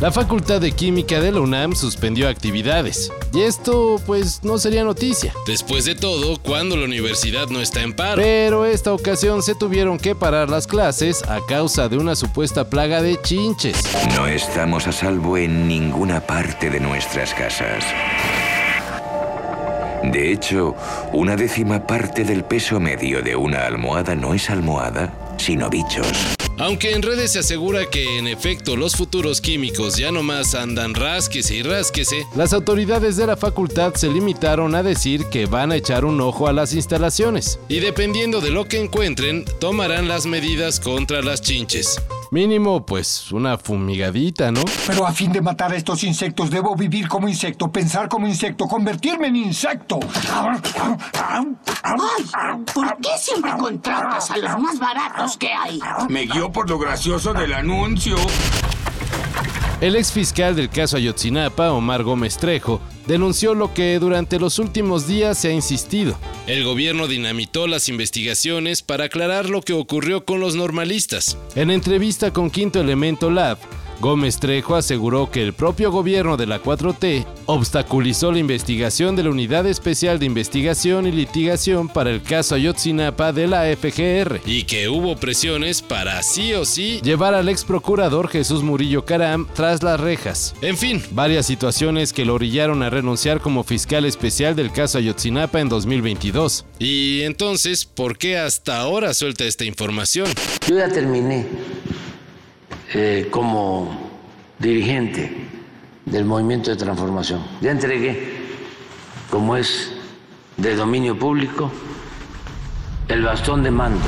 La Facultad de Química de la UNAM suspendió actividades. Y esto, pues, no sería noticia. Después de todo, cuando la universidad no está en paro. Pero esta ocasión se tuvieron que parar las clases a causa de una supuesta plaga de chinches. No estamos a salvo en ninguna parte de nuestras casas. De hecho, una décima parte del peso medio de una almohada no es almohada, sino bichos. Aunque en redes se asegura que en efecto los futuros químicos ya nomás andan rásquese y rásquese, Las autoridades de la facultad se limitaron a decir que van a echar un ojo a las instalaciones. y dependiendo de lo que encuentren, tomarán las medidas contra las chinches. Mínimo, pues, una fumigadita, ¿no? Pero a fin de matar a estos insectos debo vivir como insecto, pensar como insecto, convertirme en insecto. Ay, ¿por qué siempre contratas a los más baratos que hay? Me guió por lo gracioso del anuncio. El ex fiscal del caso Ayotzinapa, Omar Gómez Trejo, denunció lo que durante los últimos días se ha insistido. El gobierno dinamitó las investigaciones para aclarar lo que ocurrió con los normalistas. En entrevista con Quinto Elemento Lab, Gómez Trejo aseguró que el propio gobierno de la 4T obstaculizó la investigación de la Unidad Especial de Investigación y Litigación para el caso Ayotzinapa de la FGR. Y que hubo presiones para sí o sí. Llevar al ex procurador Jesús Murillo Caram tras las rejas. En fin, Varias situaciones que lo orillaron a renunciar como fiscal especial del caso Ayotzinapa en 2022. y entonces, ¿por qué hasta ahora suelta esta información? Yo ya terminé eh, como dirigente del movimiento de transformación. Ya entregué, como es de dominio público, el bastón de mando.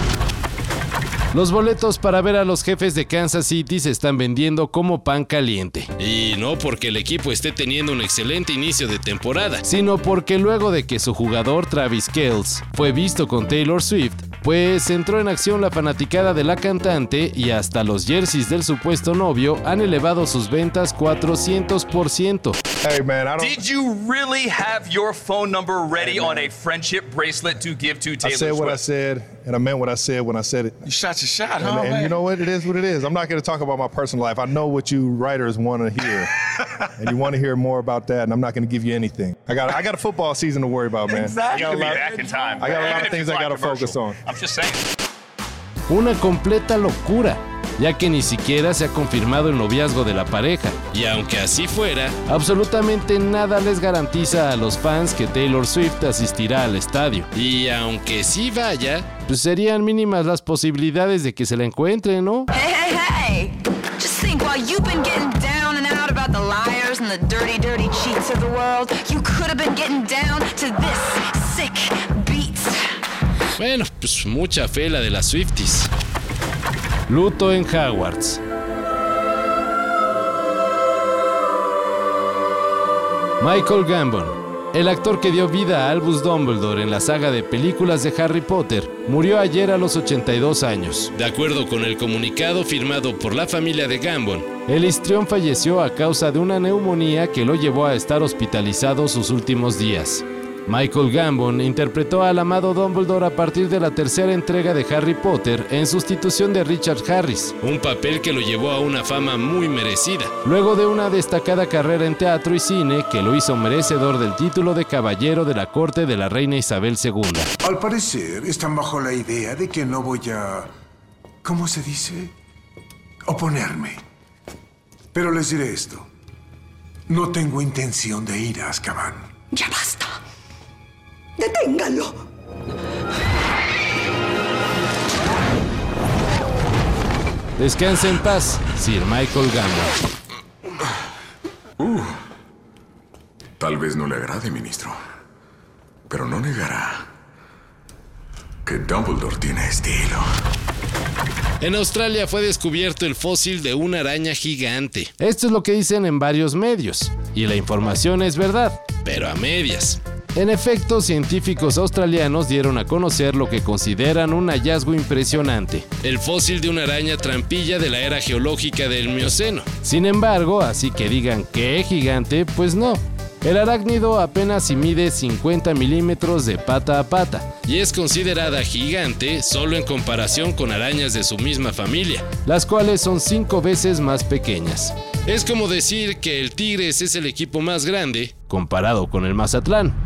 Los boletos para ver a los jefes de Kansas City se están vendiendo como pan caliente. Y no porque el equipo esté teniendo un excelente inicio de temporada. sino porque luego de que su jugador Travis Kells fue visto con Taylor Swift, pues entró en acción la fanaticada de la cantante y hasta los jerseys del supuesto novio han elevado sus ventas 400%. Hey man, I don't. Did you really have your phone number ready on a friendship bracelet to give to I Taylor said what I Swift? said, and I meant what I said when I said it. You shot your shot, And, huh, and man? you know what? It is what it is. I'm not going to talk about my personal life. I know what you writers want to hear, and you want to hear more about that. And I'm not going to give you anything. I got I got a football season to worry about, man. Exactly. I got You a be back in time. I got a lot of things I got to focus on. I'm just saying. Una completa locura, ya que ni siquiera se ha confirmado el noviazgo de la pareja. Y aunque así fuera, Absolutamente nada les garantiza a los fans que Taylor Swift asistirá al estadio. y aunque sí vaya, Pues serían mínimas las posibilidades de que se la encuentren, ¿no? Hey, hey, hey! Just think while you've been getting down and out about the liars and the dirty, dirty cheats of the world, you could have been getting down to this sick beat. bueno, pues mucha fe la de las Swifties. Luto en Hogwarts. Michael Gambon, el actor que dio vida a Albus Dumbledore en la saga de películas de Harry Potter, murió ayer a los 82 años. De acuerdo con el comunicado firmado por la familia de Gambon, El histrión falleció a causa de una neumonía que lo llevó a estar hospitalizado sus últimos días. Michael Gambon interpretó al amado Dumbledore a partir de la tercera entrega de Harry Potter en sustitución de Richard Harris, un papel que lo llevó a una fama muy merecida. luego de una destacada carrera en teatro y cine que lo hizo merecedor del título de caballero de la corte de la reina Isabel II. Al parecer, están bajo la idea de que no voy a... ¿Cómo se dice? Oponerme. Pero les diré esto. No tengo intención de ir a Azkaban. Ya basta. Deténgalo. Descansa en paz, Sir Michael Gambon. Tal vez no le agrade, ministro. Pero no negará que Dumbledore tiene estilo. En Australia fue descubierto el fósil de una araña gigante, Esto es lo que dicen en varios medios, y la información es verdad. pero a medias. En efecto, científicos australianos dieron a conocer lo que consideran un hallazgo impresionante. El fósil de una araña trampilla de la era geológica del Mioceno. Sin embargo, así que digan que gigante, pues no. El arácnido apenas y mide 50 milímetros de pata a pata. Y es considerada gigante solo en comparación con arañas de su misma familia, las cuales son 5 veces más pequeñas. Es como decir que el Tigres es el equipo más grande comparado con el Mazatlán.